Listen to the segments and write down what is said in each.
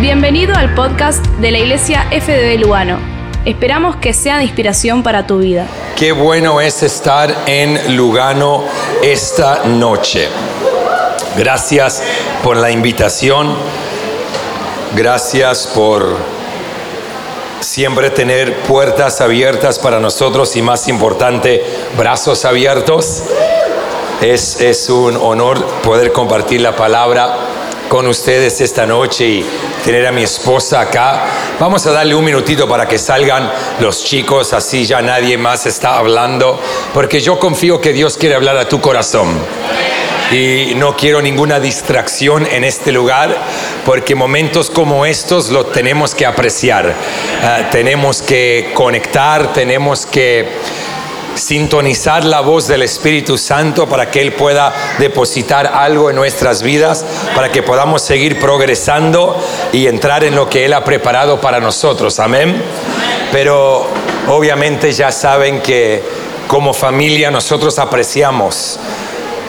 Bienvenido al podcast de la Iglesia FDB Lugano. Esperamos que sea de inspiración para tu vida. Qué bueno es estar en Lugano esta noche. Gracias por la invitación. Gracias por siempre tener puertas abiertas para nosotros y más importante, brazos abiertos. Es, es un honor poder compartir la palabra con ustedes esta noche y tener a mi esposa acá. Vamos a darle un minutito para que salgan los chicos, así ya nadie más está hablando, porque yo confío que Dios quiere hablar a tu corazón. Y no quiero ninguna distracción en este lugar, porque momentos como estos los tenemos que apreciar, Ah, tenemos que conectar, tenemos que sintonizar la voz del Espíritu Santo para que Él pueda depositar algo en nuestras vidas, para que podamos seguir progresando y entrar en lo que Él ha preparado para nosotros. Amén. Pero obviamente ya saben que como familia nosotros apreciamos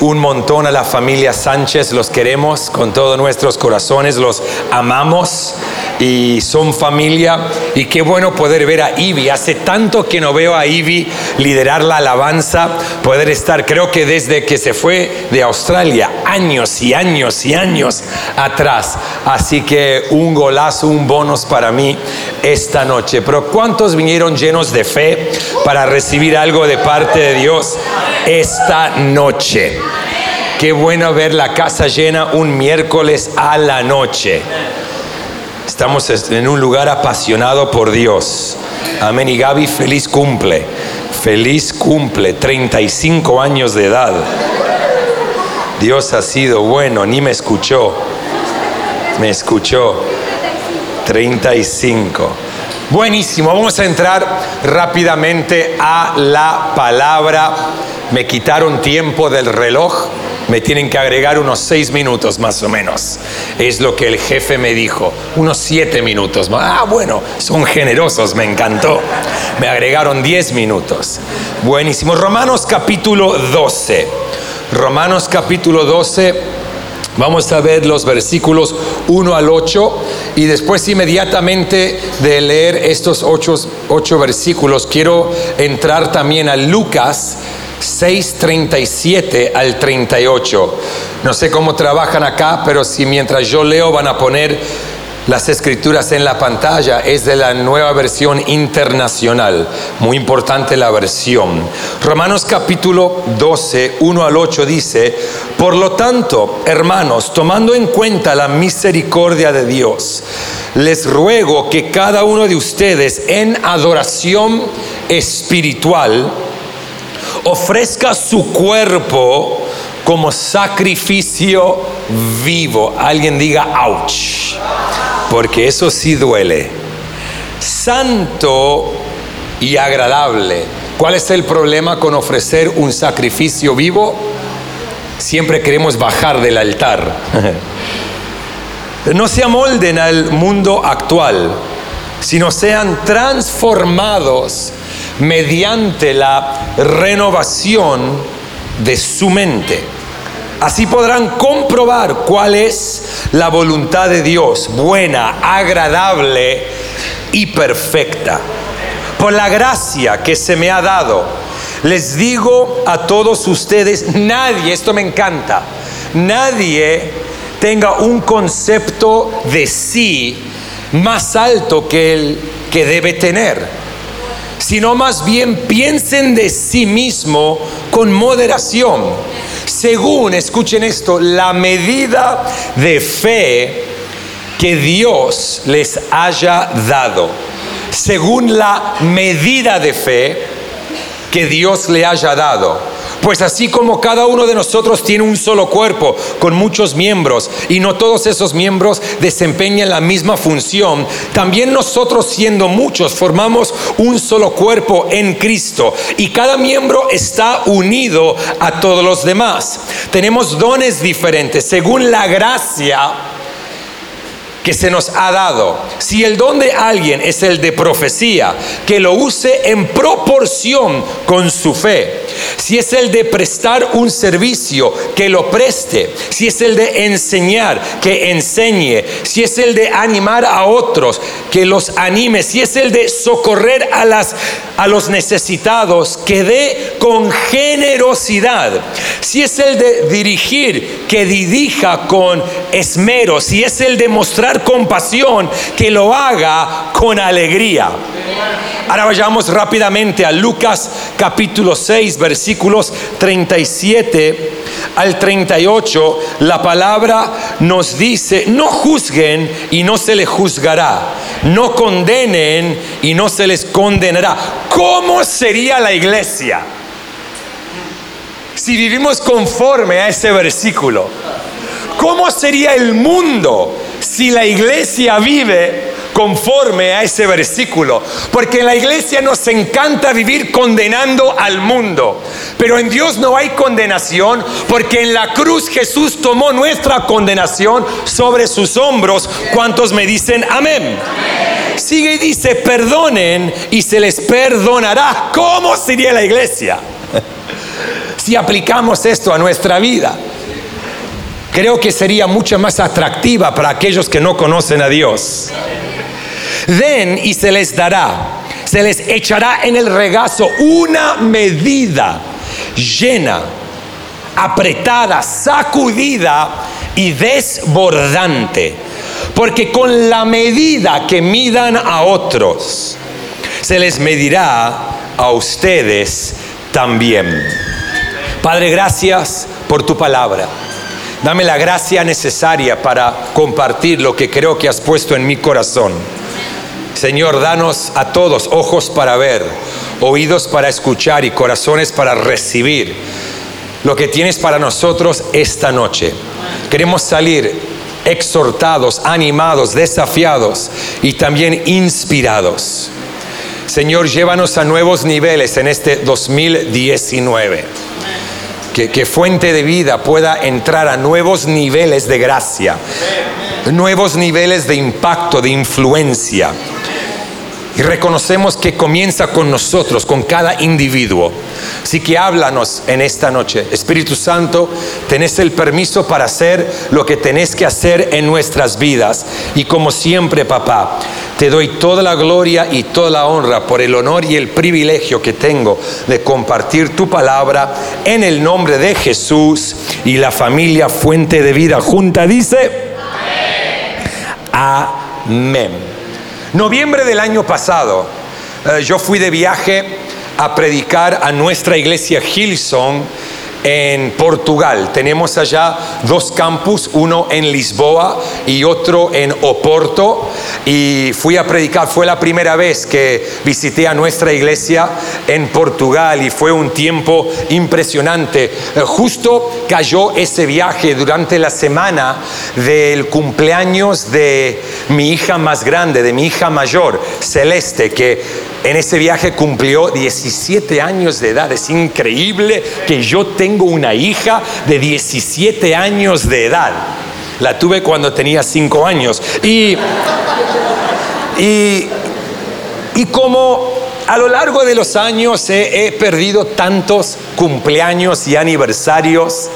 un montón a la familia Sánchez, los queremos con todos nuestros corazones, los amamos y son familia. Y qué bueno poder ver a Ivy. Hace tanto que no veo a Ivy liderar la alabanza, poder estar, creo que desde que se fue de Australia, años y años y años atrás. Así que un golazo, un bonus para mí esta noche. Pero ¿cuántos vinieron llenos de fe para recibir algo de parte de Dios esta noche? Qué bueno ver la casa llena un miércoles a la noche. Estamos en un lugar apasionado por Dios. Amén. Y Gaby, feliz cumple. Feliz cumple, 35 años de edad. Dios ha sido bueno, ni me escuchó. Me escuchó. 35. Buenísimo, vamos a entrar rápidamente a la palabra. Me quitaron tiempo del reloj, me tienen que agregar unos seis minutos más o menos. Es lo que el jefe me dijo, unos siete minutos. Ah, bueno, son generosos, me encantó. Me agregaron diez minutos. Buenísimo. Romanos capítulo 12. Romanos capítulo 12. Vamos a ver los versículos 1 al 8 y después inmediatamente de leer estos ocho, ocho versículos quiero entrar también a Lucas 6:37 al 38. No sé cómo trabajan acá, pero si mientras yo leo van a poner las escrituras en la pantalla, es de la nueva versión internacional. Muy importante la versión. Romanos capítulo 12, 1 al 8 dice, por lo tanto, hermanos, tomando en cuenta la misericordia de Dios, les ruego que cada uno de ustedes en adoración espiritual, ofrezca su cuerpo como sacrificio vivo. Alguien diga, ouch, porque eso sí duele. Santo y agradable. ¿Cuál es el problema con ofrecer un sacrificio vivo? Siempre queremos bajar del altar. No se amolden al mundo actual, sino sean transformados mediante la renovación de su mente. Así podrán comprobar cuál es la voluntad de Dios, buena, agradable y perfecta. Por la gracia que se me ha dado, les digo a todos ustedes, nadie, esto me encanta, nadie tenga un concepto de sí más alto que el que debe tener sino más bien piensen de sí mismo con moderación, según, escuchen esto, la medida de fe que Dios les haya dado, según la medida de fe que Dios le haya dado. Pues así como cada uno de nosotros tiene un solo cuerpo con muchos miembros y no todos esos miembros desempeñan la misma función, también nosotros siendo muchos formamos un solo cuerpo en Cristo y cada miembro está unido a todos los demás. Tenemos dones diferentes según la gracia que se nos ha dado, si el don de alguien es el de profecía, que lo use en proporción con su fe. Si es el de prestar un servicio, que lo preste. Si es el de enseñar, que enseñe. Si es el de animar a otros, que los anime. Si es el de socorrer a, las, a los necesitados, que dé con generosidad. Si es el de dirigir, que dirija con esmero. Si es el de mostrar compasión, que lo haga con alegría. Ahora vayamos rápidamente a Lucas capítulo 6, versículos 37 al 38. La palabra nos dice, no juzguen y no se les juzgará. No condenen y no se les condenará. ¿Cómo sería la iglesia? Si vivimos conforme a ese versículo, ¿cómo sería el mundo si la iglesia vive conforme a ese versículo. Porque en la iglesia nos encanta vivir condenando al mundo. Pero en Dios no hay condenación porque en la cruz Jesús tomó nuestra condenación sobre sus hombros. ¿Cuántos me dicen amén? Sigue y dice, perdonen y se les perdonará. ¿Cómo sería la iglesia? si aplicamos esto a nuestra vida creo que sería mucho más atractiva para aquellos que no conocen a Dios. Den y se les dará, se les echará en el regazo una medida llena, apretada, sacudida y desbordante. Porque con la medida que midan a otros, se les medirá a ustedes también. Padre, gracias por tu palabra. Dame la gracia necesaria para compartir lo que creo que has puesto en mi corazón. Señor, danos a todos ojos para ver, oídos para escuchar y corazones para recibir lo que tienes para nosotros esta noche. Queremos salir exhortados, animados, desafiados y también inspirados. Señor, llévanos a nuevos niveles en este 2019 que, fuente de vida pueda entrar a nuevos niveles de gracia, nuevos niveles de impacto, de influencia. Y reconocemos que comienza con nosotros, con cada individuo. Así que háblanos en esta noche. Espíritu Santo, tenés el permiso para hacer lo que tenés que hacer en nuestras vidas. Y como siempre, papá, te doy toda la gloria y toda la honra por el honor y el privilegio que tengo de compartir tu palabra en el nombre de Jesús y la familia Fuente de Vida Junta dice, amén. Noviembre del año pasado, eh, yo fui de viaje a predicar a nuestra iglesia Hillsong en Portugal. Tenemos allá dos campus, uno en Lisboa y otro en Oporto. Y fui a predicar, fue la primera vez que visité a nuestra iglesia en Portugal y fue un tiempo impresionante. Eh, justo cayó ese viaje durante la semana del cumpleaños de mi hija más grande, de mi hija mayor, Celeste, que en ese viaje cumplió 17 años de edad. Es increíble que yo tengo una hija de 17 años de edad. La tuve cuando tenía 5 años. Y, y, y como a lo largo de los años he, perdido tantos cumpleaños y aniversarios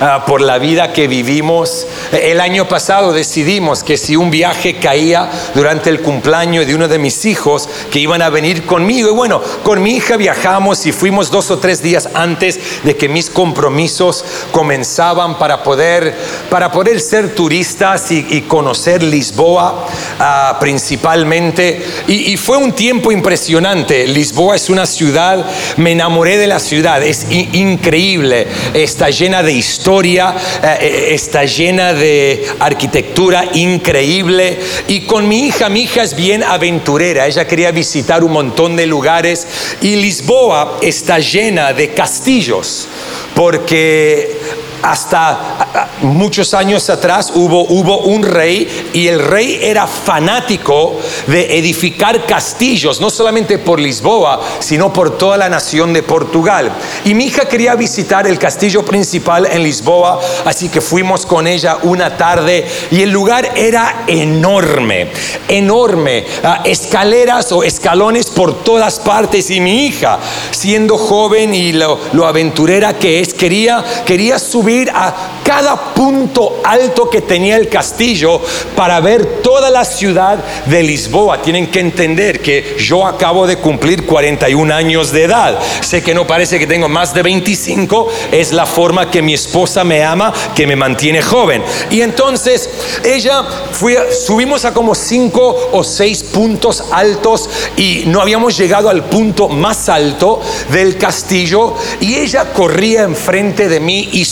ah, por la vida que vivimos. El año pasado decidimos que si un viaje caía durante el cumpleaños de uno de mis hijos, que iban a venir conmigo. Y bueno, con mi hija viajamos y fuimos dos o tres días antes de que mis compromisos comenzaban para poder, para poder ser turistas y, conocer Lisboa ah, principalmente. y fue un tiempo impresionante. Lisboa es una ciudad, me enamoré de la ciudad, es increíble, está llena de historia, eh, eh, está llena de arquitectura increíble. Y con mi hija, mi hija es bien aventurera, ella quería visitar un montón de lugares y Lisboa está llena de castillos, porque hasta muchos años atrás hubo, hubo un rey y el rey era fanático de edificar castillos, no solamente por Lisboa, sino por toda la nación de Portugal. Y mi hija quería visitar el castillo principal en Lisboa, así que fuimos con ella una tarde y el lugar era enorme, enorme, ah, escaleras o escalones por todas partes y mi hija, siendo joven y lo, lo aventurera que es, quería, quería subir a cada punto alto que tenía el castillo para ver toda la ciudad de Lisboa. Tienen que entender que yo acabo de cumplir 41 años de edad. Sé que no parece que tengo más de 25, es la forma que mi esposa me ama, que me mantiene joven. Y entonces ella fui, subimos a como cinco o seis puntos altos y no habíamos llegado al punto más alto del castillo y ella corría enfrente de mí y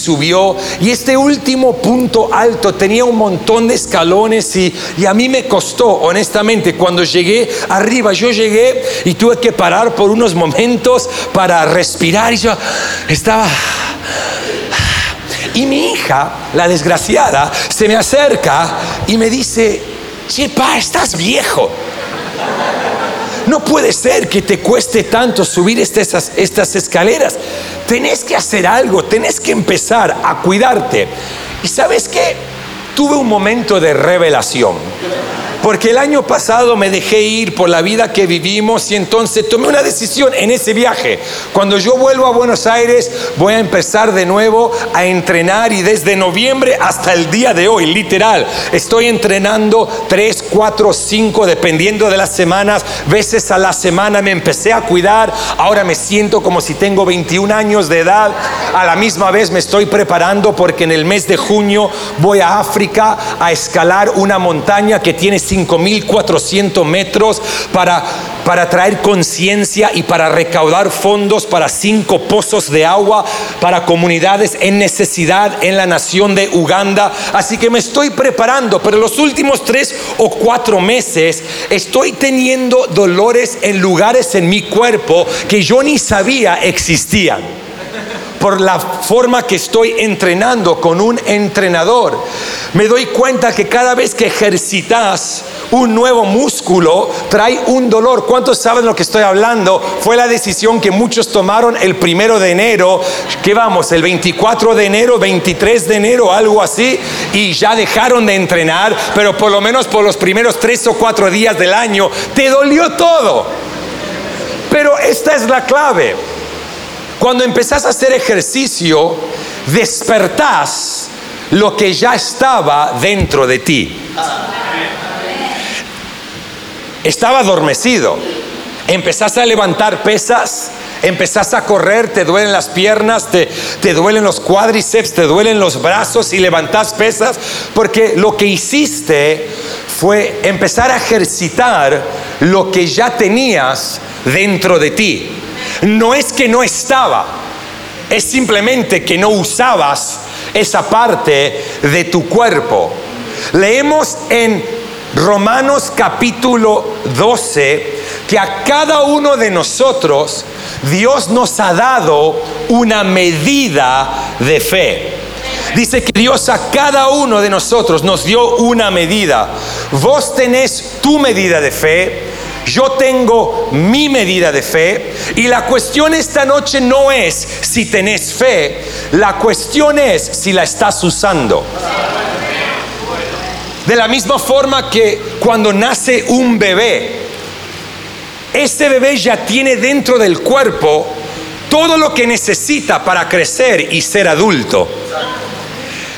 y este último punto alto tenía un montón de escalones y, y a mí me costó honestamente cuando llegué arriba yo llegué y tuve que parar por unos momentos para respirar y yo estaba y mi hija, la desgraciada, se me acerca y me dice, Chepa, estás viejo. No puede ser que te cueste tanto subir estas, estas escaleras. Tenés que hacer algo, tenés que empezar a cuidarte. Y sabes qué? Tuve un momento de revelación. Porque el año pasado me dejé ir por la vida que vivimos y entonces tomé una decisión en ese viaje. Cuando yo vuelvo a Buenos Aires voy a empezar de nuevo a entrenar y desde noviembre hasta el día de hoy, literal, estoy entrenando 3, 4, 5, dependiendo de las semanas, veces a la semana me empecé a cuidar, ahora me siento como si tengo 21 años de edad, a la misma vez me estoy preparando porque en el mes de junio voy a África a escalar una montaña que tiene 5.400 metros para, para traer conciencia y para recaudar fondos para cinco pozos de agua para comunidades en necesidad en la nación de Uganda. Así que me estoy preparando, pero los últimos tres o cuatro meses estoy teniendo dolores en lugares en mi cuerpo que yo ni sabía existían por la forma que estoy entrenando con un entrenador. Me doy cuenta que cada vez que ejercitas un nuevo músculo, trae un dolor. ¿Cuántos saben lo que estoy hablando? Fue la decisión que muchos tomaron el primero de enero, que vamos, el 24 de enero, 23 de enero, algo así, y ya dejaron de entrenar, pero por lo menos por los primeros tres o cuatro días del año, te dolió todo. Pero esta es la clave. Cuando empezás a hacer ejercicio, despertás lo que ya estaba dentro de ti. Estaba adormecido. Empezás a levantar pesas, empezás a correr, te duelen las piernas, te, te duelen los cuádriceps, te duelen los brazos y levantás pesas, porque lo que hiciste fue empezar a ejercitar lo que ya tenías dentro de ti. No es que no estaba, es simplemente que no usabas esa parte de tu cuerpo. Leemos en Romanos capítulo 12 que a cada uno de nosotros Dios nos ha dado una medida de fe. Dice que Dios a cada uno de nosotros nos dio una medida. Vos tenés tu medida de fe, yo tengo mi medida de fe y la cuestión esta noche no es si tenés fe, la cuestión es si la estás usando. De la misma forma que cuando nace un bebé, ese bebé ya tiene dentro del cuerpo todo lo que necesita para crecer y ser adulto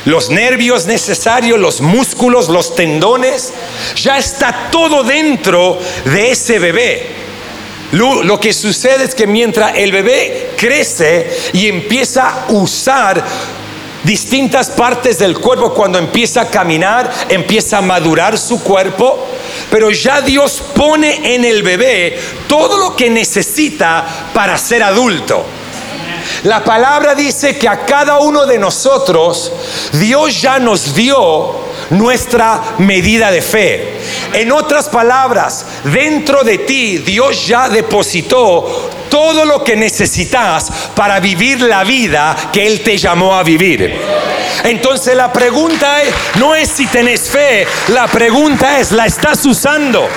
los nervios necesarios, los músculos, los tendones, ya está todo dentro de ese bebé. Lo, que sucede es que mientras el bebé crece y empieza a usar distintas partes del cuerpo, cuando empieza a caminar, empieza a madurar su cuerpo, pero ya Dios pone en el bebé todo lo que necesita para ser adulto. La palabra dice que a cada uno de nosotros Dios ya nos dio nuestra medida de fe. En otras palabras, dentro de ti Dios ya depositó todo lo que necesitas para vivir la vida que Él te llamó a vivir. Entonces la pregunta no es si tenés fe, la pregunta es, ¿la estás usando?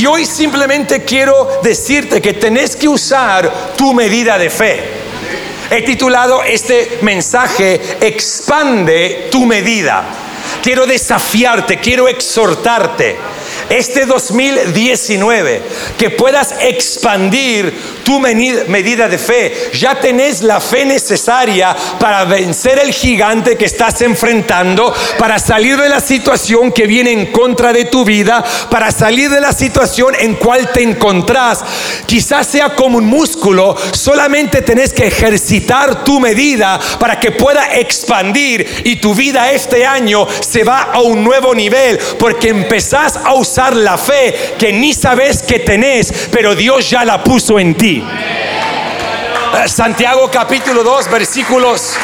Y hoy simplemente quiero decirte que tenés que usar tu medida de fe. He titulado este mensaje, expande tu medida. Quiero desafiarte, quiero exhortarte este 2019, que puedas expandir tu medida de fe. Ya tenés la fe necesaria para vencer el gigante que estás enfrentando, para salir de la situación que viene en contra de tu vida, para salir de la situación en cual te encontrás. Quizás sea como un músculo, solamente tenés que ejercitar tu medida para que pueda expandir y tu vida este año se va a un nuevo nivel, porque empezás a usar la fe que ni sabes que tenés, pero Dios ya la puso en ti. Eh, Santiago capítulo 2, versículos.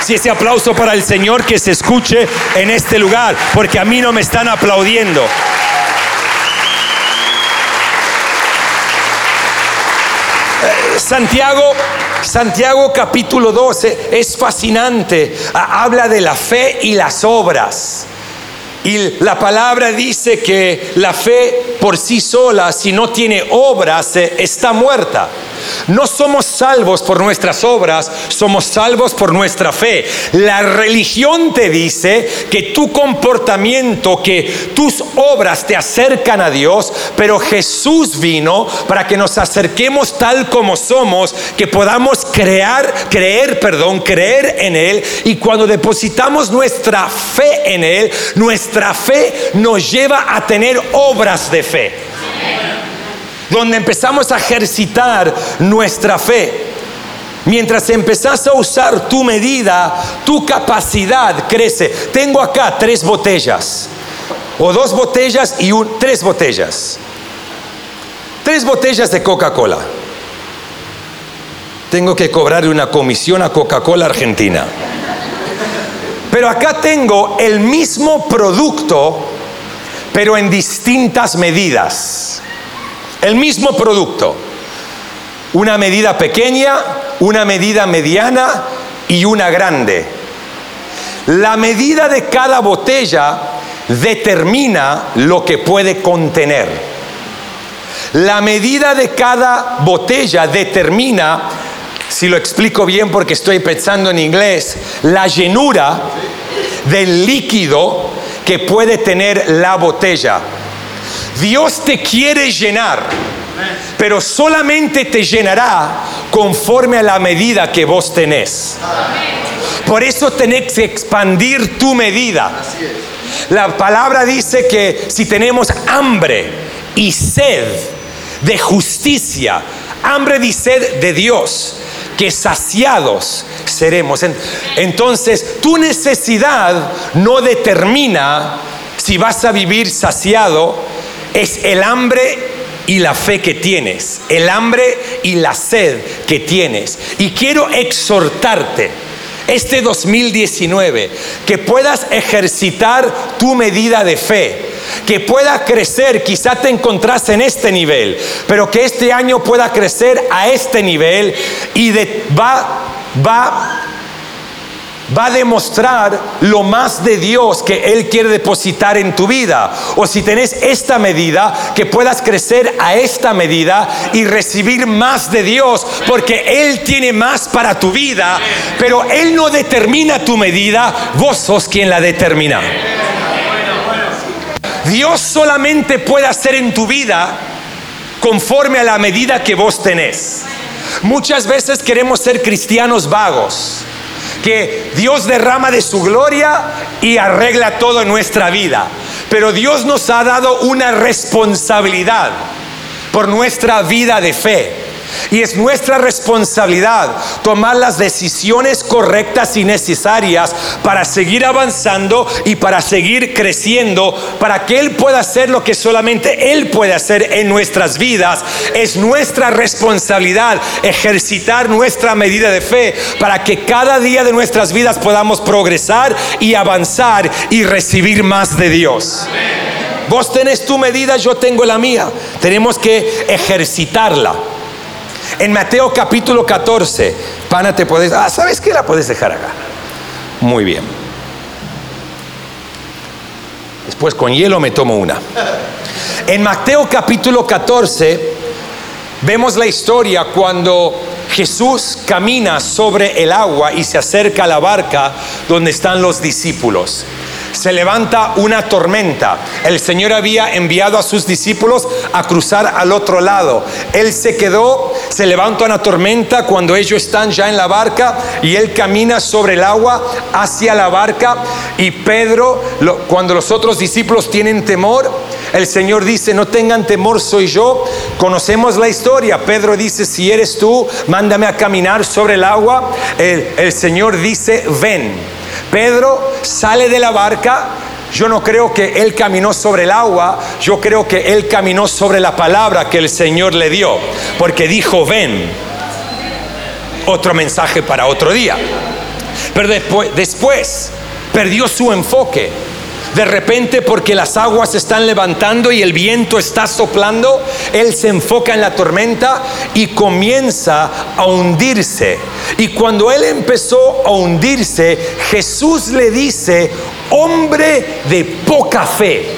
Si ese aplauso para el Señor que se escuche en este lugar, porque a mí no me están aplaudiendo. Eh, Santiago, Santiago capítulo 12 es fascinante. Habla de la fe y las obras. Y la palabra dice que la fe por sí sola, si no tiene obras, está muerta. No somos salvos por nuestras obras, somos salvos por nuestra fe. La religión te dice que tu comportamiento, que tus obras te acercan a Dios, pero Jesús vino para que nos acerquemos tal como somos, que podamos crear, creer, perdón, creer en Él y cuando depositamos nuestra fe en Él, nuestra fe nos lleva a tener obras de fe donde empezamos a ejercitar nuestra fe. Mientras empezás a usar tu medida, tu capacidad crece. Tengo acá tres botellas, o dos botellas y un, tres botellas. Tres botellas de Coca-Cola. Tengo que cobrarle una comisión a Coca-Cola Argentina. Pero acá tengo el mismo producto, pero en distintas medidas. El mismo producto. Una medida pequeña, una medida mediana y una grande. La medida de cada botella determina lo que puede contener. La medida de cada botella determina, si lo explico bien porque estoy pensando en inglés, la llenura del líquido que puede tener la botella. Dios te quiere llenar, pero solamente te llenará conforme a la medida que vos tenés. Por eso tenés que expandir tu medida. La palabra dice que si tenemos hambre y sed de justicia, hambre y sed de Dios, que saciados seremos. Entonces, tu necesidad no determina si vas a vivir saciado es el hambre y la fe que tienes, el hambre y la sed que tienes. Y quiero exhortarte este 2019 que puedas ejercitar tu medida de fe que pueda crecer, quizá te encontrás en este nivel, pero que este año pueda crecer a este nivel y de, va, va va a demostrar lo más de Dios que Él quiere depositar en tu vida. O si tenés esta medida, que puedas crecer a esta medida y recibir más de Dios, porque Él tiene más para tu vida, pero Él no determina tu medida, vos sos quien la determina. Dios solamente puede hacer en tu vida conforme a la medida que vos tenés. Muchas veces queremos ser cristianos vagos que Dios derrama de su gloria y arregla todo en nuestra vida. Pero Dios nos ha dado una responsabilidad por nuestra vida de fe. Y es nuestra responsabilidad tomar las decisiones correctas y necesarias para seguir avanzando y para seguir creciendo, para que Él pueda hacer lo que solamente Él puede hacer en nuestras vidas. Es nuestra responsabilidad ejercitar nuestra medida de fe para que cada día de nuestras vidas podamos progresar y avanzar y recibir más de Dios. Vos tenés tu medida, yo tengo la mía. Tenemos que ejercitarla. En Mateo capítulo 14, pana, te puedes, ah, ¿sabes qué? La puedes dejar acá. Muy bien. Después con hielo me tomo una. En Mateo capítulo 14 vemos la historia cuando Jesús camina sobre el agua y se acerca a la barca donde están los discípulos se levanta una tormenta. El Señor había enviado a sus discípulos a cruzar al otro lado. Él se quedó, se levanta una tormenta cuando ellos están ya en la barca y él camina sobre el agua hacia la barca y Pedro, cuando los otros discípulos tienen temor, el Señor dice, no tengan temor, soy yo. Conocemos la historia. Pedro dice, si eres tú, mándame a caminar sobre el agua. El, Señor dice, ven. Pedro sale de la barca, yo no creo que él caminó sobre el agua, yo creo que él caminó sobre la palabra que el Señor le dio, porque dijo, ven. Otro mensaje para otro día. Pero después, después perdió su enfoque de repente, porque las aguas están levantando y el viento está soplando, él se enfoca en la tormenta y comienza a hundirse. Y cuando él empezó a hundirse, Jesús le dice, hombre de poca fe.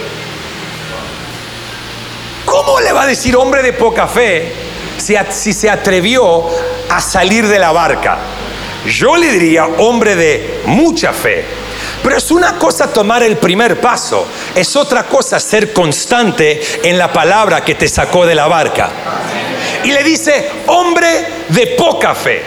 ¿Cómo le va a decir hombre de poca fe si se atrevió a salir de la barca? Yo le diría hombre de mucha fe. Pero es una cosa tomar el primer paso, es otra cosa ser constante en la palabra que te sacó de la barca. Y le dice, hombre de poca fe.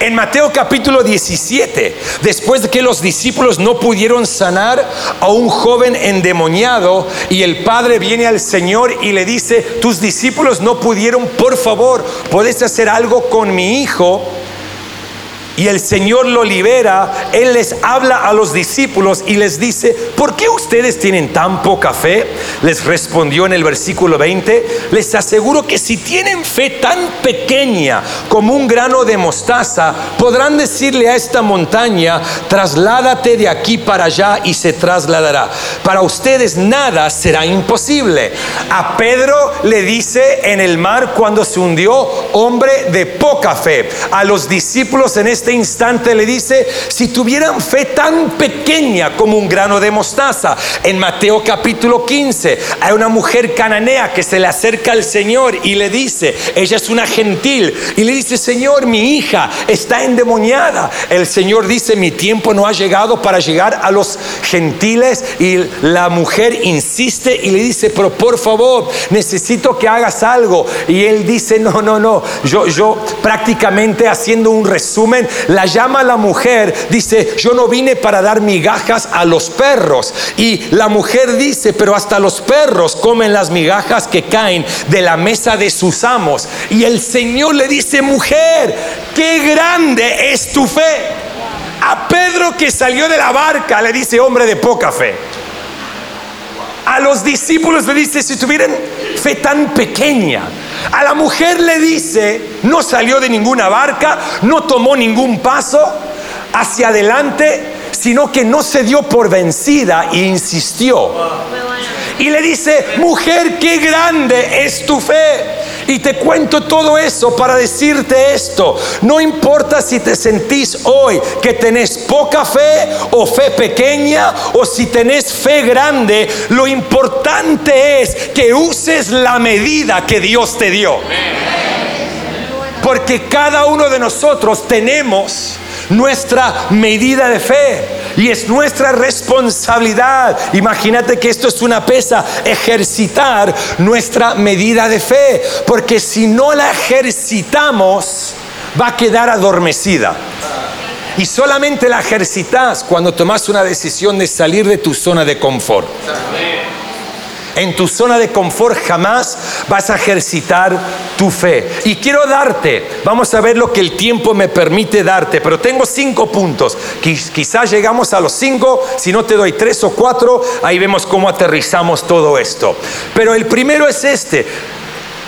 En Mateo capítulo 17, después de que los discípulos no pudieron sanar a un joven endemoniado y el padre viene al Señor y le dice, tus discípulos no pudieron, por favor, ¿puedes hacer algo con mi hijo? Y el Señor lo libera, Él les habla a los discípulos y les dice, ¿por qué ustedes tienen tan poca fe? Les respondió en el versículo 20, les aseguro que si tienen fe tan pequeña como un grano de mostaza, podrán decirle a esta montaña, trasládate de aquí para allá y se trasladará. Para ustedes nada será imposible. A Pedro le dice en el mar cuando se hundió, hombre de poca fe. A los discípulos en este este instante le dice, si tuvieran fe tan pequeña como un grano de mostaza, en Mateo capítulo 15, hay una mujer cananea que se le acerca al Señor y le dice, ella es una gentil, y le dice, Señor, mi hija está endemoniada. El Señor dice, mi tiempo no ha llegado para llegar a los gentiles y la mujer insiste y le dice, pero por favor, necesito que hagas algo. Y él dice, no, no, no, yo, yo prácticamente haciendo un resumen, la llama la mujer, dice, yo no vine para dar migajas a los perros. Y la mujer dice, pero hasta los perros comen las migajas que caen de la mesa de sus amos. Y el Señor le dice, mujer, qué grande es tu fe. A Pedro que salió de la barca le dice, hombre de poca fe. A los discípulos le dice, si tuvieran fe tan pequeña. A la mujer le dice, no salió de ninguna barca, no tomó ningún paso hacia adelante, sino que no se dio por vencida e insistió. Y le dice, mujer, qué grande es tu fe. Y te cuento todo eso para decirte esto. No importa si te sentís hoy que tenés poca fe o fe pequeña o si tenés fe grande, lo importante es que uses la medida que Dios te dio. Porque cada uno de nosotros tenemos nuestra medida de fe. Y es nuestra responsabilidad. Imagínate que esto es una pesa, ejercitar nuestra medida de fe. Porque si no la ejercitamos, va a quedar adormecida. Y solamente la ejercitas cuando tomas una decisión de salir de tu zona de confort. En tu zona de confort jamás vas a ejercitar tu fe. Y quiero darte, vamos a ver lo que el tiempo me permite darte, pero tengo cinco puntos. Quizás llegamos a los cinco, si no te doy tres o cuatro, ahí vemos cómo aterrizamos todo esto. Pero el primero es este.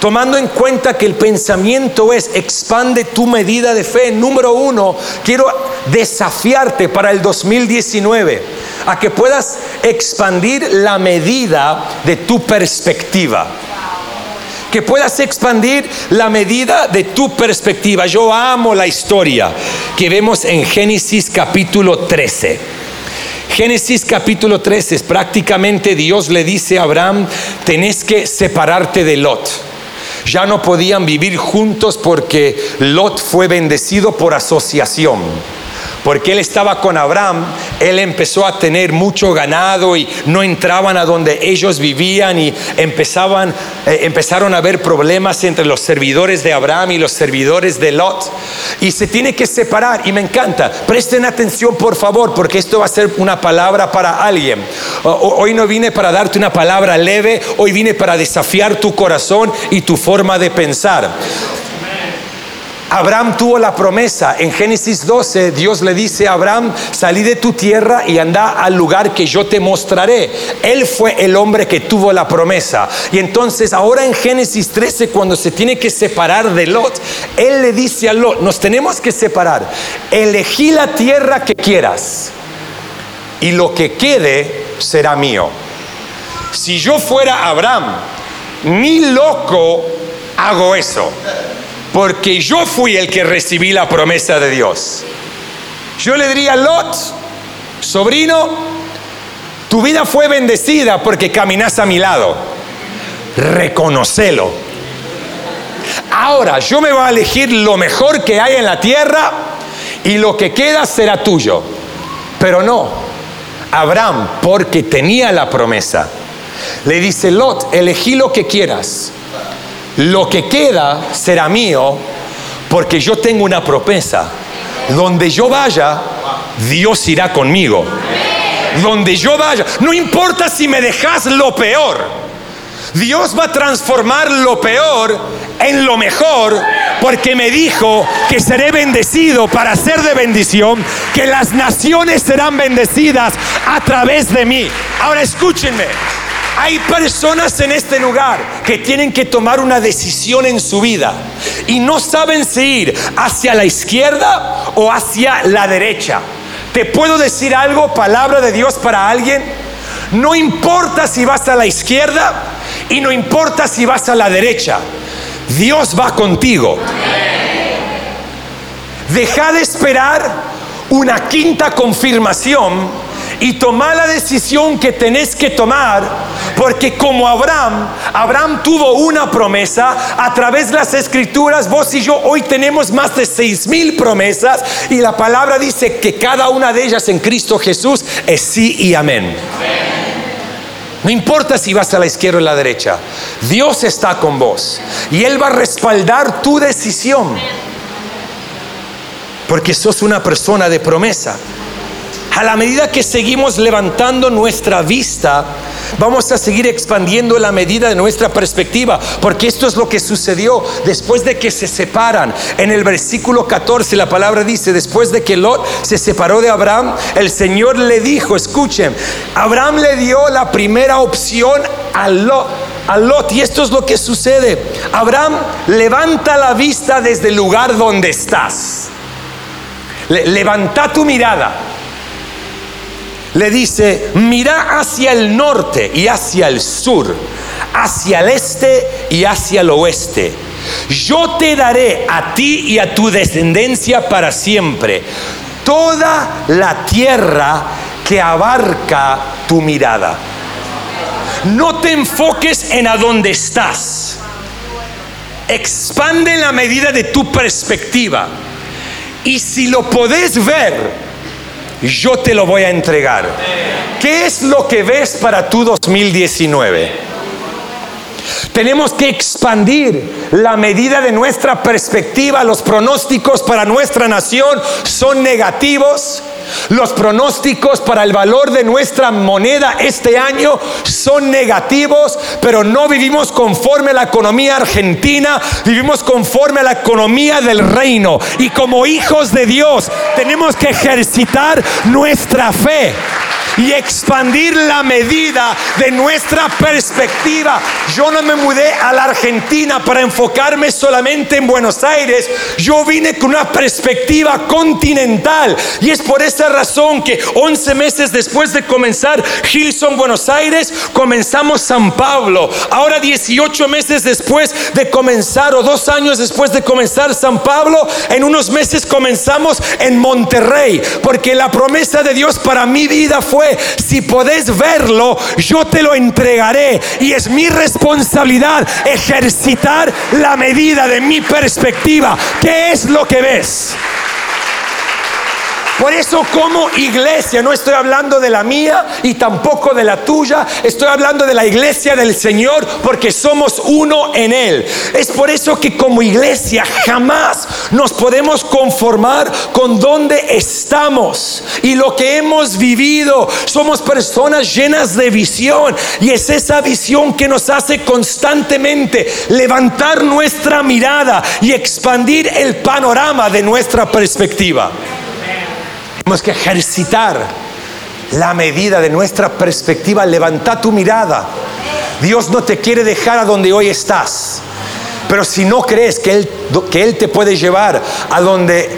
Tomando en cuenta que el pensamiento es expande tu medida de fe, número uno, quiero desafiarte para el 2019 a que puedas expandir la medida de tu perspectiva que puedas expandir la medida de tu perspectiva. Yo amo la historia que vemos en Génesis capítulo 13. Génesis capítulo 13 es prácticamente Dios le dice a Abraham, tenés que separarte de Lot. Ya no podían vivir juntos porque Lot fue bendecido por asociación porque él estaba con Abraham, él empezó a tener mucho ganado y no entraban a donde ellos vivían y empezaban, eh, empezaron a haber problemas entre los servidores de Abraham y los servidores de Lot. Y se tiene que separar y me encanta. Presten atención por favor porque esto va a ser una palabra para alguien. Hoy no vine para darte una palabra leve, hoy vine para desafiar tu corazón y tu forma de pensar. Abraham tuvo la promesa. En Génesis 12, Dios le dice a Abraham, salí de tu tierra y anda al lugar que yo te mostraré. Él fue el hombre que tuvo la promesa. Y entonces ahora en Génesis 13, cuando se tiene que separar de Lot, Él le dice a Lot, nos tenemos que separar. Elegí la tierra que quieras y lo que quede será mío. Si yo fuera Abraham, ni loco hago eso porque yo fui el que recibí la promesa de Dios. Yo le diría, Lot, sobrino, tu vida fue bendecida porque caminas a mi lado. Reconocelo. Ahora yo me voy a elegir lo mejor que hay en la tierra y lo que queda será tuyo. Pero no, Abraham, porque tenía la promesa, le dice, Lot, elegí lo que quieras lo que queda será mío porque yo tengo una promesa. Donde yo vaya, Dios irá conmigo. Donde yo vaya, no importa si me dejas lo peor. Dios va a transformar lo peor en lo mejor porque me dijo que seré bendecido para ser de bendición, que las naciones serán bendecidas a través de mí. Ahora escúchenme. Hay personas en este lugar que tienen que tomar una decisión en su vida y no saben si ir hacia la izquierda o hacia la derecha. ¿Te puedo decir algo, palabra de Dios para alguien? No importa si vas a la izquierda y no importa si vas a la derecha. Dios va contigo. Deja de esperar una quinta confirmación y toma la decisión que tenés que tomar, porque como Abraham, Abraham tuvo una promesa a través de las escrituras, vos y yo hoy tenemos más de seis mil promesas y la palabra dice que cada una de ellas en Cristo Jesús es sí y amén. No importa si vas a la izquierda o a la derecha, Dios está con vos y Él va a respaldar tu decisión. Porque sos una persona de promesa. A la medida que seguimos levantando nuestra vista, vamos a seguir expandiendo la medida de nuestra perspectiva, porque esto es lo que sucedió después de que se separan. En el versículo 14 la palabra dice, después de que Lot se separó de Abraham, el Señor le dijo, escuchen, Abraham le dio la primera opción a Lot. A Lot, y esto es lo que sucede. Abraham levanta la vista desde el lugar donde estás. levanta tu mirada le dice, mira hacia el norte y hacia el sur, hacia el este y hacia el oeste. Yo te daré a ti y a tu descendencia para siempre toda la tierra que abarca tu mirada. No te enfoques en a dónde estás. Expande la medida de tu perspectiva. Y si lo podés ver, yo te lo voy a entregar. ¿Qué es lo que ves para tu 2019? Tenemos que expandir la medida de nuestra perspectiva. Los pronósticos para nuestra nación son negativos. Los pronósticos para el valor de nuestra moneda este año son negativos, pero no vivimos conforme a la economía argentina, vivimos conforme a la economía del reino. Y como hijos de Dios tenemos que ejercitar nuestra fe. Y expandir la medida de nuestra perspectiva. Yo no me mudé a la Argentina para enfocarme solamente en Buenos Aires. Yo vine con una perspectiva continental. Y es por esa razón que 11 meses después de comenzar Gilson Buenos Aires, comenzamos San Pablo. Ahora 18 meses después de comenzar o dos años después de comenzar San Pablo, en unos meses comenzamos en Monterrey. Porque la promesa de Dios para mi vida fue, si podés verlo, yo te lo entregaré. Y es mi responsabilidad ejercitar la medida de mi perspectiva. ¿Qué es lo que ves? Por eso como iglesia, no estoy hablando de la mía y tampoco de la tuya, estoy hablando de la iglesia del Señor porque somos uno en Él. Es por eso que como iglesia jamás nos podemos conformar con donde estamos y lo que hemos vivido. Somos personas llenas de visión y es esa visión que nos hace constantemente levantar nuestra mirada y expandir el panorama de nuestra perspectiva. Tenemos que ejercitar la medida de nuestra perspectiva. Levanta tu mirada. Dios no te quiere dejar a donde hoy estás. Pero si no crees que Él, que Él te puede llevar a donde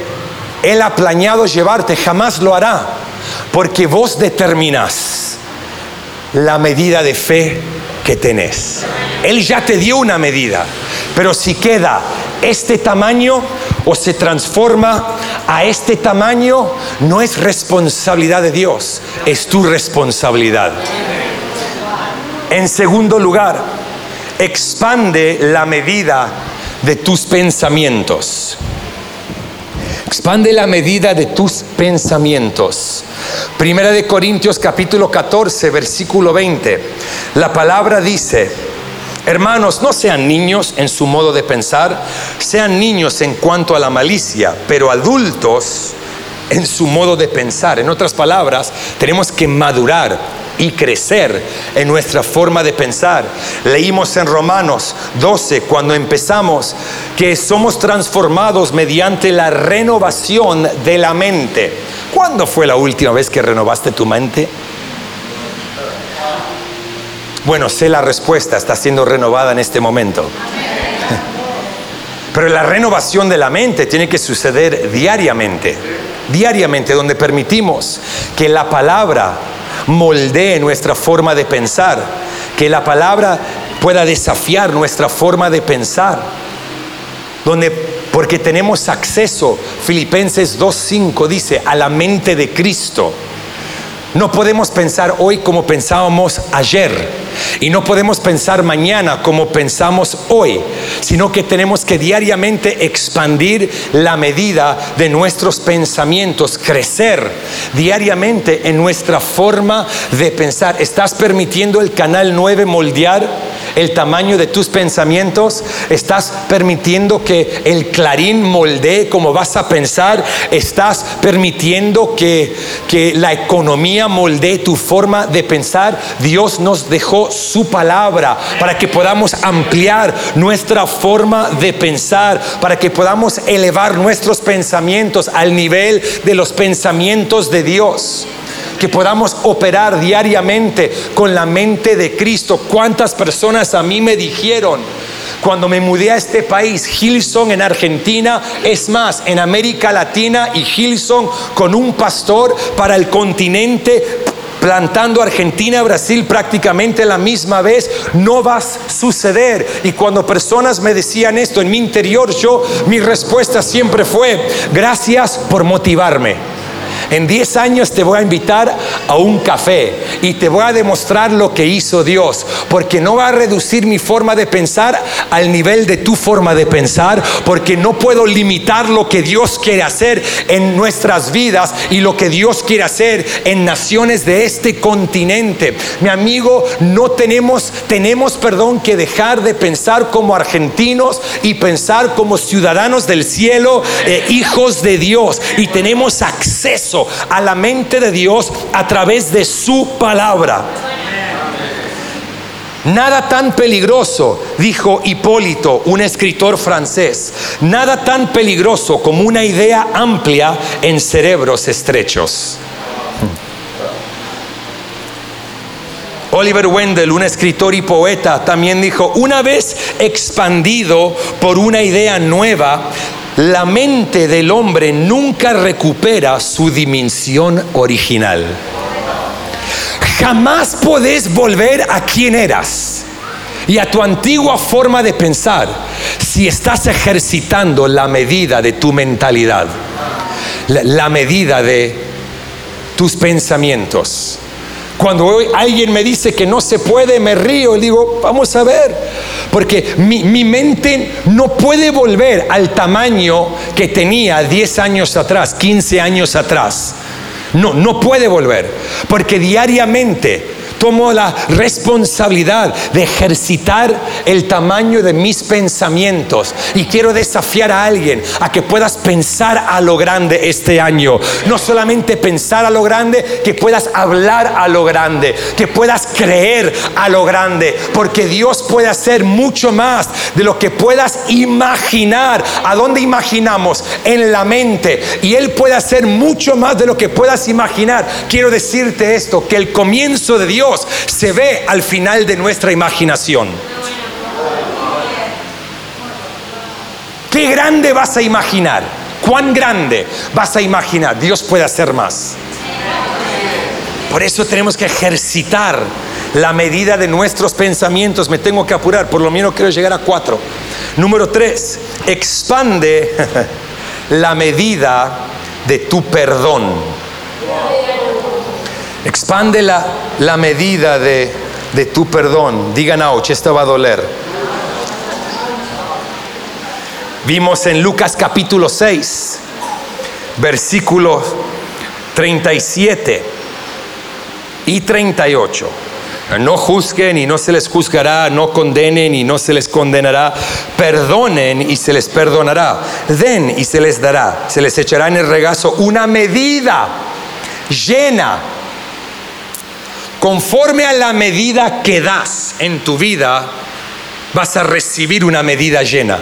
Él ha planeado llevarte, jamás lo hará. Porque vos determinas la medida de fe que tenés. Él ya te dio una medida. Pero si queda este tamaño o se transforma a este tamaño, no es responsabilidad de Dios, es tu responsabilidad. En segundo lugar, expande la medida de tus pensamientos. Expande la medida de tus pensamientos. Primera de Corintios capítulo 14, versículo 20. La palabra dice, Hermanos, no sean niños en su modo de pensar, sean niños en cuanto a la malicia, pero adultos en su modo de pensar. En otras palabras, tenemos que madurar y crecer en nuestra forma de pensar. Leímos en Romanos 12, cuando empezamos, que somos transformados mediante la renovación de la mente. ¿Cuándo fue la última vez que renovaste tu mente? Bueno, sé la respuesta, está siendo renovada en este momento. Pero la renovación de la mente tiene que suceder diariamente, diariamente, donde permitimos que la palabra moldee nuestra forma de pensar, que la palabra pueda desafiar nuestra forma de pensar, donde porque tenemos acceso, Filipenses 2.5 dice, a la mente de Cristo. No podemos pensar hoy como pensábamos ayer y no podemos pensar mañana como pensamos hoy, sino que tenemos que diariamente expandir la medida de nuestros pensamientos, crecer diariamente en nuestra forma de pensar. ¿Estás permitiendo el canal 9 moldear el tamaño de tus pensamientos? ¿Estás permitiendo que el clarín moldee cómo vas a pensar? ¿Estás permitiendo que, que la economía moldee tu forma de pensar? Dios nos dejó su palabra para que podamos ampliar nuestra forma de pensar, para que podamos elevar nuestros pensamientos al nivel de los pensamientos de Dios que podamos operar diariamente con la mente de Cristo. ¿Cuántas personas a mí me dijeron cuando me mudé a este país, Hilson en Argentina, es más, en América Latina y Hilson con un pastor para el continente plantando Argentina, Brasil prácticamente la misma vez, no va a suceder. Y cuando personas me decían esto en mi interior, yo, mi respuesta siempre fue, gracias por motivarme. En 10 años te voy a invitar a un café y te voy a demostrar lo que hizo Dios, porque no va a reducir mi forma de pensar al nivel de tu forma de pensar, porque no puedo limitar lo que Dios quiere hacer en nuestras vidas y lo que Dios quiere hacer en naciones de este continente. Mi amigo, no tenemos, tenemos, perdón, que dejar de pensar como argentinos y pensar como ciudadanos del cielo, eh, hijos de Dios, y tenemos acceso a la mente de Dios a través de su palabra. Nada tan peligroso, dijo Hipólito, un escritor francés, nada tan peligroso como una idea amplia en cerebros estrechos. Oliver Wendell, un escritor y poeta, también dijo, una vez expandido por una idea nueva, la mente del hombre nunca recupera su dimensión original. Jamás podés volver a quien eras y a tu antigua forma de pensar si estás ejercitando la medida de tu mentalidad, la, medida de tus pensamientos. Cuando alguien me dice que no se puede, me río y digo, vamos a ver, porque mi, mi, mente no puede volver al tamaño que tenía 10 años atrás, 15 años atrás. No, no puede volver, porque diariamente tomo la responsabilidad de ejercitar el tamaño de mis pensamientos y quiero desafiar a alguien a que puedas pensar a lo grande este año. No solamente pensar a lo grande, que puedas hablar a lo grande, que puedas creer a lo grande, porque Dios puede hacer mucho más de lo que puedas imaginar. ¿A dónde imaginamos? En la mente. Y Él puede hacer mucho más de lo que puedas imaginar. Quiero decirte esto, que el comienzo de Dios se ve al final de nuestra imaginación. ¿Qué grande vas a imaginar? ¿Cuán grande vas a imaginar? Dios puede hacer más. Por eso tenemos que ejercitar la medida de nuestros pensamientos. Me tengo que apurar, por lo menos quiero llegar a cuatro. Número tres, expande la medida de tu perdón. Expande la, medida de, tu perdón. Digan, ouch, esto va a doler. Vimos en Lucas capítulo 6, versículos 37 y 38. No juzguen y no se les juzgará, no condenen y no se les condenará, perdonen y se les perdonará, den y se les dará, se les echará en el regazo una medida llena Conforme a la medida que das en tu vida, vas a recibir una medida llena.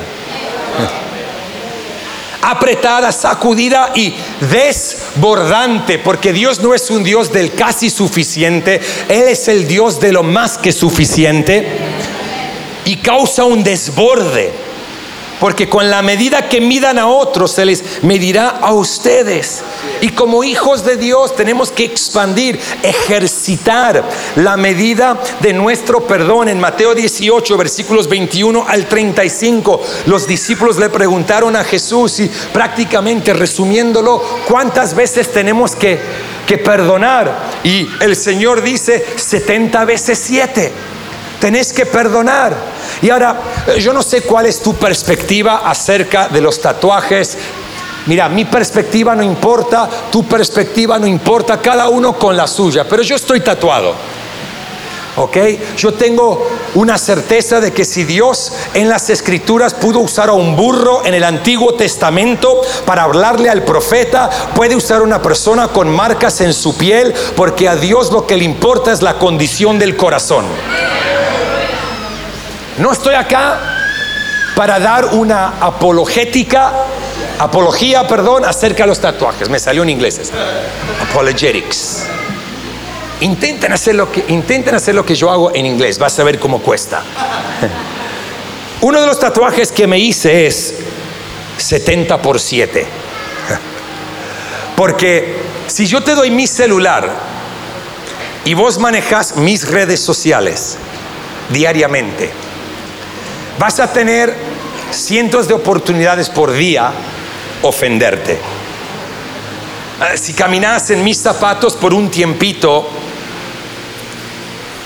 Apretada, sacudida y desbordante, porque Dios no es un Dios del casi suficiente, Él es el Dios de lo más que suficiente y causa un desborde. Porque con la medida que midan a otros, se les medirá a ustedes. Y como hijos de Dios tenemos que expandir, ejercitar la medida de nuestro perdón. En Mateo 18, versículos 21 al 35, los discípulos le preguntaron a Jesús y prácticamente resumiéndolo, ¿cuántas veces tenemos que, que perdonar? Y el Señor dice 70 veces 7. Tenés que perdonar. Y ahora, eh, yo no sé cuál es tu perspectiva acerca de los tatuajes. Mira, mi perspectiva no importa, tu perspectiva no importa, cada uno con la suya, pero yo estoy tatuado. ¿Ok? Yo tengo una certeza de que si Dios en las escrituras pudo usar a un burro en el Antiguo Testamento para hablarle al profeta, puede usar a una persona con marcas en su piel, porque a Dios lo que le importa es la condición del corazón. No estoy acá para dar una apologética, apología, perdón, acerca de los tatuajes. Me salió en inglés. Apologetics. Intenten hacer, lo que, intenten hacer lo que yo hago en inglés, vas a ver cómo cuesta. Uno de los tatuajes que me hice es 70 por 7. Porque si yo te doy mi celular y vos manejas mis redes sociales diariamente, vas a tener cientos de oportunidades por día ofenderte. Ah, si caminas en mis zapatos por un tiempito,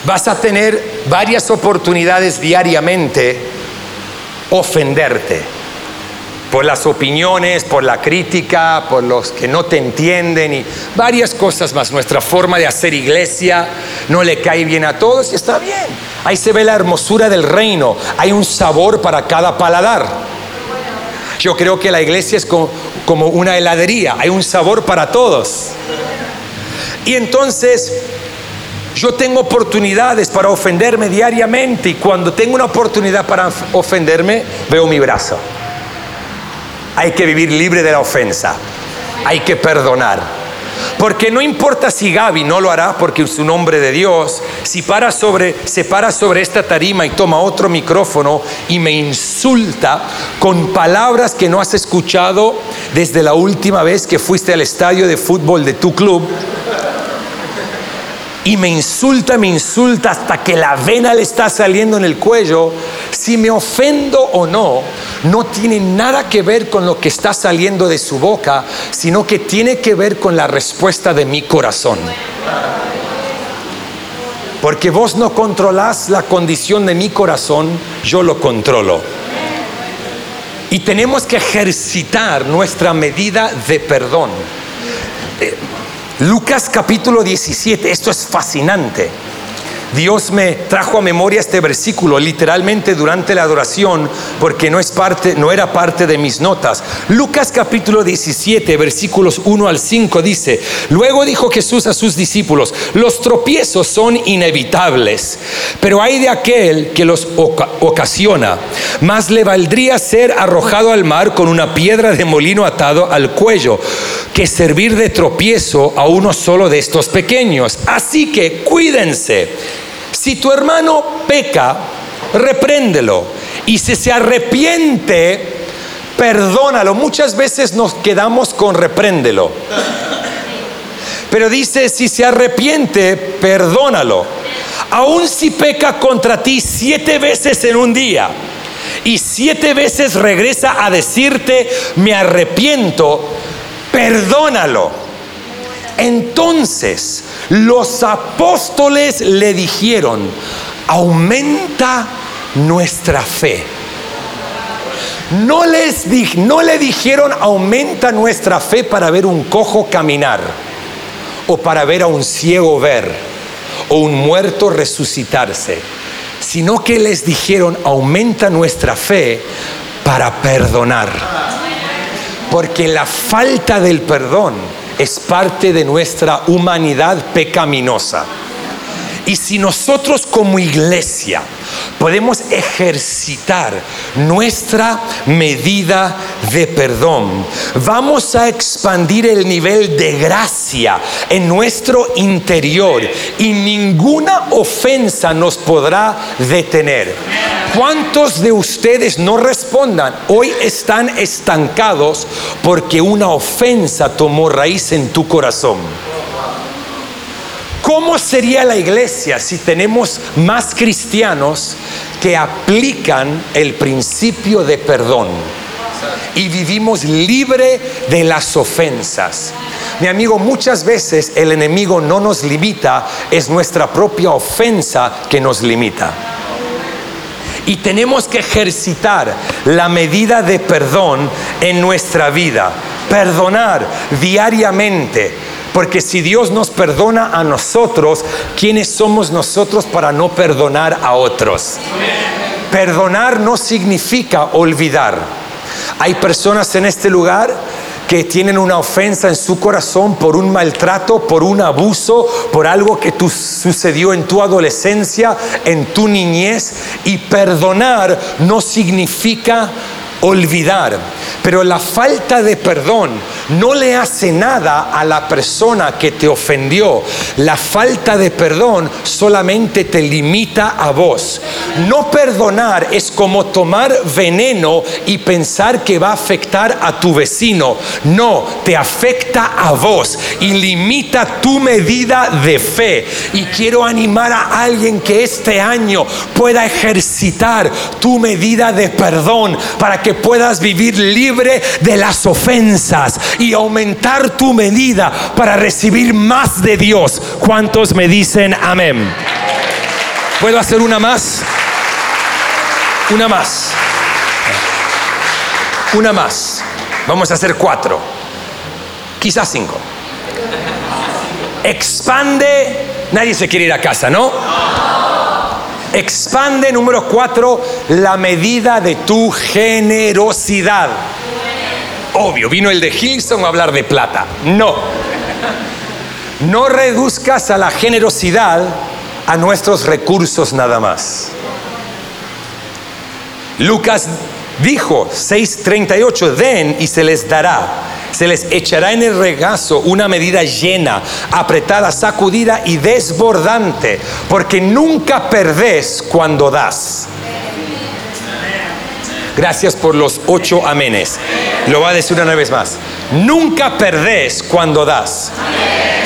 vas a tener varias oportunidades diariamente ofenderte por las opiniones, por la crítica, por los que no te entienden y varias cosas más. Nuestra forma de hacer iglesia no le cae bien a todos y está bien. Ahí se ve la hermosura del reino. Hay un sabor para cada paladar. Yo creo que la iglesia es como, una heladería. Hay un sabor para todos. Y entonces yo tengo oportunidades para ofenderme diariamente y cuando tengo una oportunidad para ofenderme, veo mi brazo. Hay que vivir libre de la ofensa. Hay que perdonar. Porque no importa si Gaby no lo hará porque es un hombre de Dios, si para sobre, se para sobre esta tarima y toma otro micrófono y me insulta con palabras que no has escuchado desde la última vez que fuiste al estadio de fútbol de tu club, y me insulta, me insulta hasta que la vena le está saliendo en el cuello, si me ofendo o no, no tiene nada que ver con lo que está saliendo de su boca, sino que tiene que ver con la respuesta de mi corazón. Porque vos no controlás la condición de mi corazón, yo lo controlo. Y tenemos que ejercitar nuestra medida de perdón. Lucas capítulo 17, esto es fascinante. Dios me trajo a memoria este versículo literalmente durante la adoración porque no es parte no era parte de mis notas. Lucas capítulo 17 versículos 1 al 5 dice, luego dijo Jesús a sus discípulos, los tropiezos son inevitables, pero hay de aquel que los ocasiona, más le valdría ser arrojado al mar con una piedra de molino atado al cuello que servir de tropiezo a uno solo de estos pequeños. Así que cuídense si tu hermano peca, repréndelo. Y si se arrepiente, perdónalo. Muchas veces nos quedamos con repréndelo. Pero dice, si se arrepiente, perdónalo. Aun si peca contra ti siete veces en un día y siete veces regresa a decirte, me arrepiento, perdónalo. Entonces los apóstoles le dijeron, aumenta nuestra fe. No, les no le dijeron, aumenta nuestra fe para ver un cojo caminar, o para ver a un ciego ver, o un muerto resucitarse, sino que les dijeron, aumenta nuestra fe para perdonar. Porque la falta del perdón es parte de nuestra humanidad pecaminosa. Y si nosotros como iglesia podemos ejercitar nuestra medida de perdón, vamos a expandir el nivel de gracia en nuestro interior y ninguna ofensa nos podrá detener. ¿Cuántos de ustedes no respondan? Hoy están estancados porque una ofensa tomó raíz en tu corazón. ¿Cómo sería la iglesia si tenemos más cristianos que aplican el principio de perdón y vivimos libre de las ofensas? Mi amigo, muchas veces el enemigo no nos limita, es nuestra propia ofensa que nos limita. Y tenemos que ejercitar la medida de perdón en nuestra vida, perdonar diariamente porque si Dios nos perdona a nosotros, ¿quiénes somos nosotros para no perdonar a otros? Perdonar no significa olvidar. Hay personas en este lugar que tienen una ofensa en su corazón por un maltrato, por un abuso, por algo que sucedió en tu adolescencia, en tu niñez. Y perdonar no significa olvidar. Pero la falta de perdón no le hace nada a la persona que te ofendió. La falta de perdón solamente te limita a vos. No perdonar es como tomar veneno y pensar que va a afectar a tu vecino. No, te afecta a vos y limita tu medida de fe. Y quiero animar a alguien que este año pueda ejercitar tu medida de perdón para que puedas vivir libre de las ofensas y aumentar tu medida para recibir más de Dios. ¿Cuántos me dicen amén? ¿Puedo hacer una más? Una más. Una más. Vamos a hacer cuatro. Quizás cinco. Expande. Nadie se quiere ir a casa, ¿no? Expande, número cuatro, la medida de tu generosidad. Obvio, vino el de Hilson a hablar de plata. No. No reduzcas a la generosidad a nuestros recursos nada más. Lucas Dijo 6:38, den y se les dará. Se les echará en el regazo una medida llena, apretada, sacudida y desbordante, porque nunca perdés cuando das. Gracias por los ocho amenes. Lo va a decir una vez más. Nunca perdés cuando das.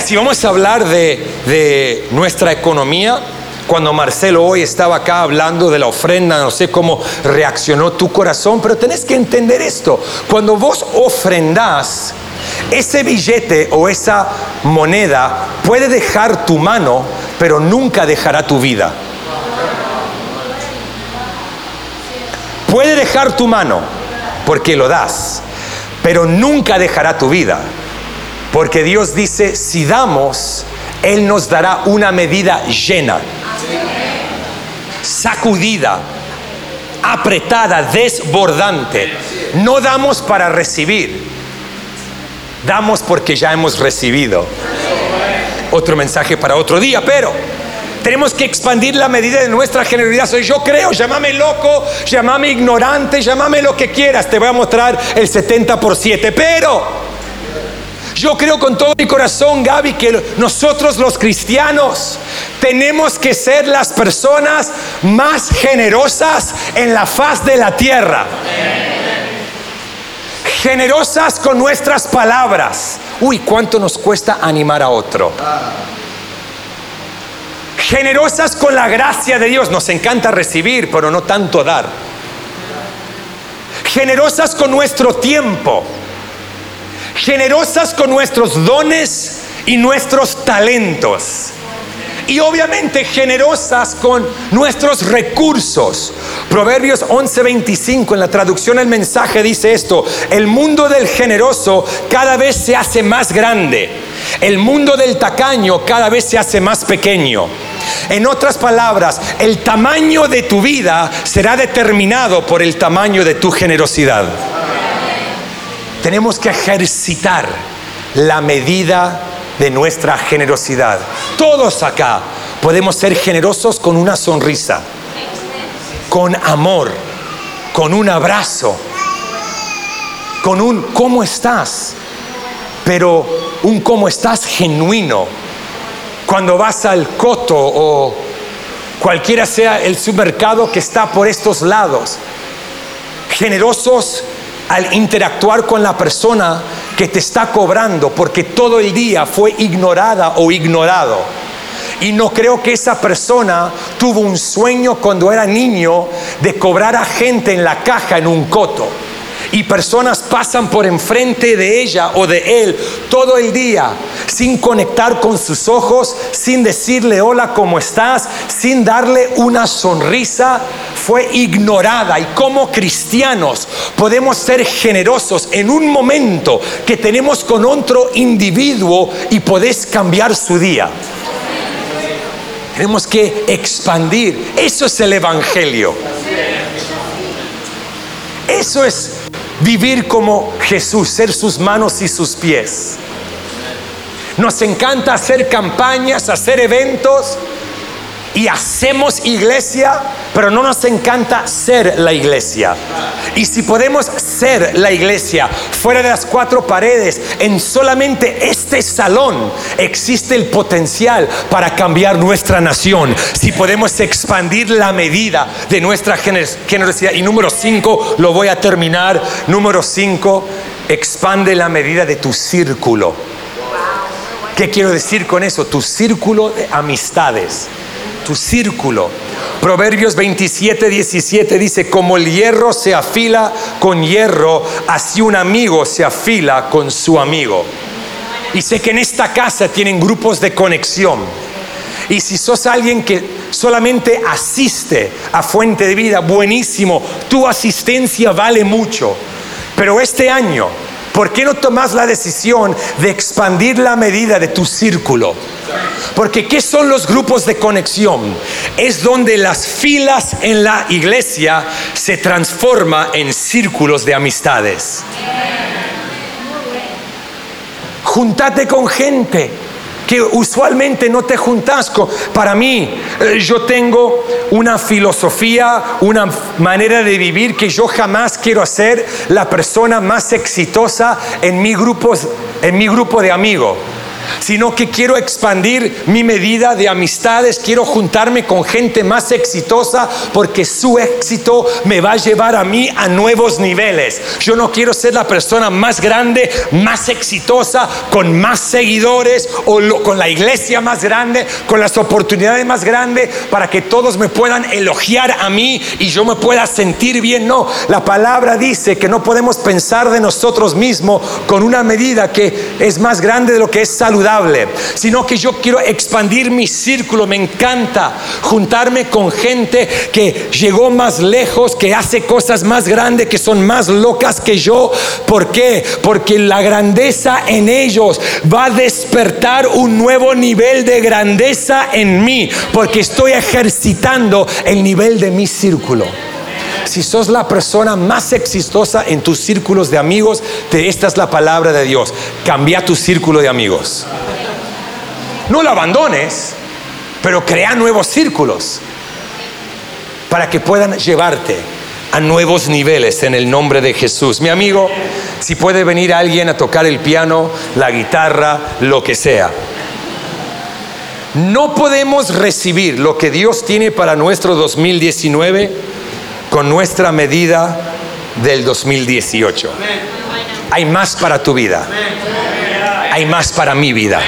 Si vamos a hablar de, de nuestra economía, cuando Marcelo hoy estaba acá hablando de la ofrenda, no sé cómo reaccionó tu corazón, pero tenés que entender esto. Cuando vos ofrendás, ese billete o esa moneda puede dejar tu mano, pero nunca dejará tu vida. Puede dejar tu mano porque lo das, pero nunca dejará tu vida. Porque Dios dice, si damos, Él nos dará una medida llena, sacudida, apretada, desbordante. No damos para recibir, damos porque ya hemos recibido. Otro mensaje para otro día, pero tenemos que expandir la medida de nuestra generosidad. Soy yo creo, llámame loco, llámame ignorante, llámame lo que quieras. Te voy a mostrar el 70 por 7. Pero yo creo con todo mi corazón, Gaby, que nosotros los cristianos tenemos que ser las personas más generosas en la faz de la tierra. Generosas con nuestras palabras. Uy, ¿cuánto nos cuesta animar a otro? Generosas con la gracia de Dios. Nos encanta recibir, pero no tanto dar. Generosas con nuestro tiempo. Generosas con nuestros dones y nuestros talentos. Y obviamente generosas con nuestros recursos. Proverbios 11:25 en la traducción el mensaje dice esto, el mundo del generoso cada vez se hace más grande, el mundo del tacaño cada vez se hace más pequeño. En otras palabras, el tamaño de tu vida será determinado por el tamaño de tu generosidad. Tenemos que ejercitar la medida de nuestra generosidad. Todos acá podemos ser generosos con una sonrisa, con amor, con un abrazo, con un ¿cómo estás? Pero un ¿cómo estás? genuino cuando vas al coto o cualquiera sea el supermercado que está por estos lados. Generosos al interactuar con la persona que te está cobrando porque todo el día fue ignorada o ignorado. Y no creo que esa persona tuvo un sueño cuando era niño de cobrar a gente en la caja en un coto y personas pasan por enfrente de ella o de él todo el día sin conectar con sus ojos, sin decirle hola, ¿cómo estás? Sin darle una sonrisa, fue ignorada. Y como cristianos podemos ser generosos en un momento que tenemos con otro individuo y podés cambiar su día. Tenemos que expandir. Eso es el Evangelio. Eso es vivir como Jesús, ser sus manos y sus pies. Nos encanta hacer campañas, hacer eventos y hacemos iglesia, pero no nos encanta ser la iglesia. Y si podemos ser la iglesia fuera de las cuatro paredes, en solamente este salón existe el potencial para cambiar nuestra nación. Si podemos expandir la medida de nuestra generosidad. Y número cinco, lo voy a terminar. Número cinco, expande la medida de tu círculo. ¿Qué quiero decir con eso? Tu círculo de amistades tu círculo. Proverbios 27, 17 dice, como el hierro se afila con hierro, así un amigo se afila con su amigo. Y sé que en esta casa tienen grupos de conexión. Y si sos alguien que solamente asiste a Fuente de Vida, buenísimo, tu asistencia vale mucho. Pero este año, ¿por qué no tomas la decisión de expandir la medida de tu círculo? Porque ¿qué son los grupos de conexión? Es donde las filas en la iglesia se transforma en círculos de amistades. Juntate con gente que usualmente no te juntas con. Para mí, eh, yo tengo una filosofía, una manera de vivir que yo jamás quiero ser la persona más exitosa en mi grupo, en mi grupo de amigos sino que quiero expandir mi medida de amistades, quiero juntarme con gente más exitosa porque su éxito me va a llevar a mí a nuevos niveles. Yo no quiero ser la persona más grande, más exitosa, con más seguidores o con la iglesia más grande, con las oportunidades más grandes para que todos me puedan elogiar a mí y yo me pueda sentir bien. No, la palabra dice que no podemos pensar de nosotros mismos con una medida que es más grande de lo que es salud sino que yo quiero expandir mi círculo. Me encanta juntarme con gente que llegó más lejos, que hace cosas más grandes, que son más locas que yo. ¿Por qué? Porque la grandeza en ellos va a despertar un nuevo nivel de grandeza en mí, porque estoy ejercitando el nivel de mi círculo si sos la persona más exitosa en tus círculos de amigos, esta es la palabra de Dios. Cambia tu círculo de amigos. No lo abandones, pero crea nuevos círculos para que puedan llevarte a nuevos niveles en el nombre de Jesús. Mi amigo, si puede venir alguien a tocar el piano, la guitarra, lo que sea. No podemos recibir lo que Dios tiene para nuestro 2019 con nuestra medida del 2018. Hay más para tu vida. Hay más para mi vida.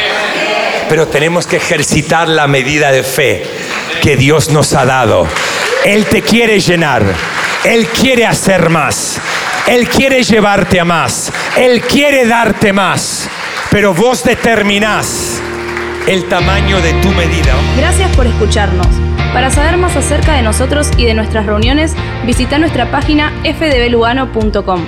Pero tenemos que ejercitar la medida de fe que Dios nos ha dado. Él te quiere llenar. Él quiere hacer más. Él quiere llevarte a más. Él quiere darte más. Pero vos determinás el tamaño de tu medida. Gracias por escucharnos. Para saber más acerca de nosotros y de nuestras reuniones, visita nuestra página fdblugano.com.